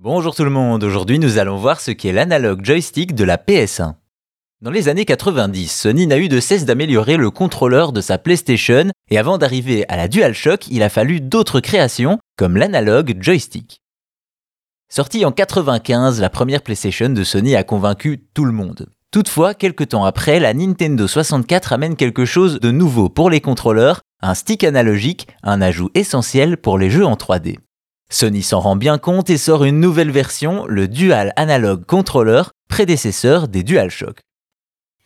Bonjour tout le monde, aujourd'hui nous allons voir ce qu'est l'analogue joystick de la PS1. Dans les années 90, Sony n'a eu de cesse d'améliorer le contrôleur de sa PlayStation et avant d'arriver à la DualShock, il a fallu d'autres créations comme l'analogue joystick. Sortie en 95, la première PlayStation de Sony a convaincu tout le monde. Toutefois, quelques temps après, la Nintendo 64 amène quelque chose de nouveau pour les contrôleurs, un stick analogique, un ajout essentiel pour les jeux en 3D. Sony s'en rend bien compte et sort une nouvelle version, le Dual Analog Controller, prédécesseur des DualShock.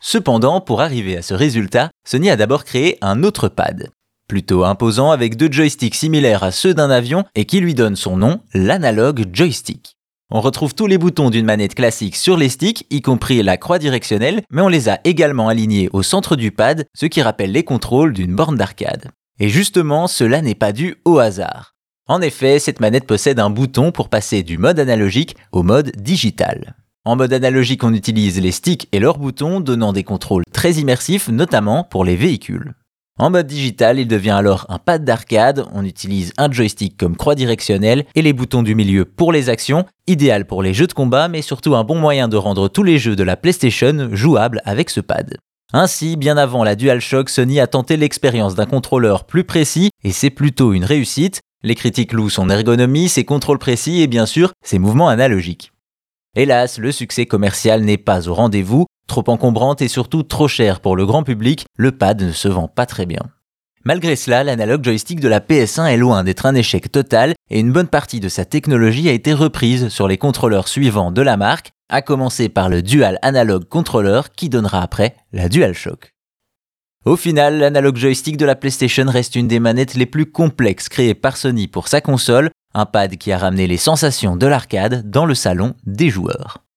Cependant, pour arriver à ce résultat, Sony a d'abord créé un autre pad, plutôt imposant avec deux joysticks similaires à ceux d'un avion et qui lui donne son nom, l'analogue joystick. On retrouve tous les boutons d'une manette classique sur les sticks, y compris la croix directionnelle, mais on les a également alignés au centre du pad, ce qui rappelle les contrôles d'une borne d'arcade. Et justement, cela n'est pas dû au hasard. En effet, cette manette possède un bouton pour passer du mode analogique au mode digital. En mode analogique, on utilise les sticks et leurs boutons, donnant des contrôles très immersifs, notamment pour les véhicules. En mode digital, il devient alors un pad d'arcade, on utilise un joystick comme croix directionnelle et les boutons du milieu pour les actions, idéal pour les jeux de combat mais surtout un bon moyen de rendre tous les jeux de la PlayStation jouables avec ce pad. Ainsi, bien avant la DualShock, Sony a tenté l'expérience d'un contrôleur plus précis et c'est plutôt une réussite, les critiques louent son ergonomie, ses contrôles précis et bien sûr ses mouvements analogiques. Hélas, le succès commercial n'est pas au rendez-vous, trop encombrante et surtout trop cher pour le grand public, le pad ne se vend pas très bien. Malgré cela, l'analogue joystick de la PS1 est loin d'être un échec total et une bonne partie de sa technologie a été reprise sur les contrôleurs suivants de la marque, à commencer par le Dual Analog Controller qui donnera après la DualShock. Au final, l'analogue joystick de la PlayStation reste une des manettes les plus complexes créées par Sony pour sa console, un pad qui a ramené les sensations de l'arcade dans le salon des joueurs.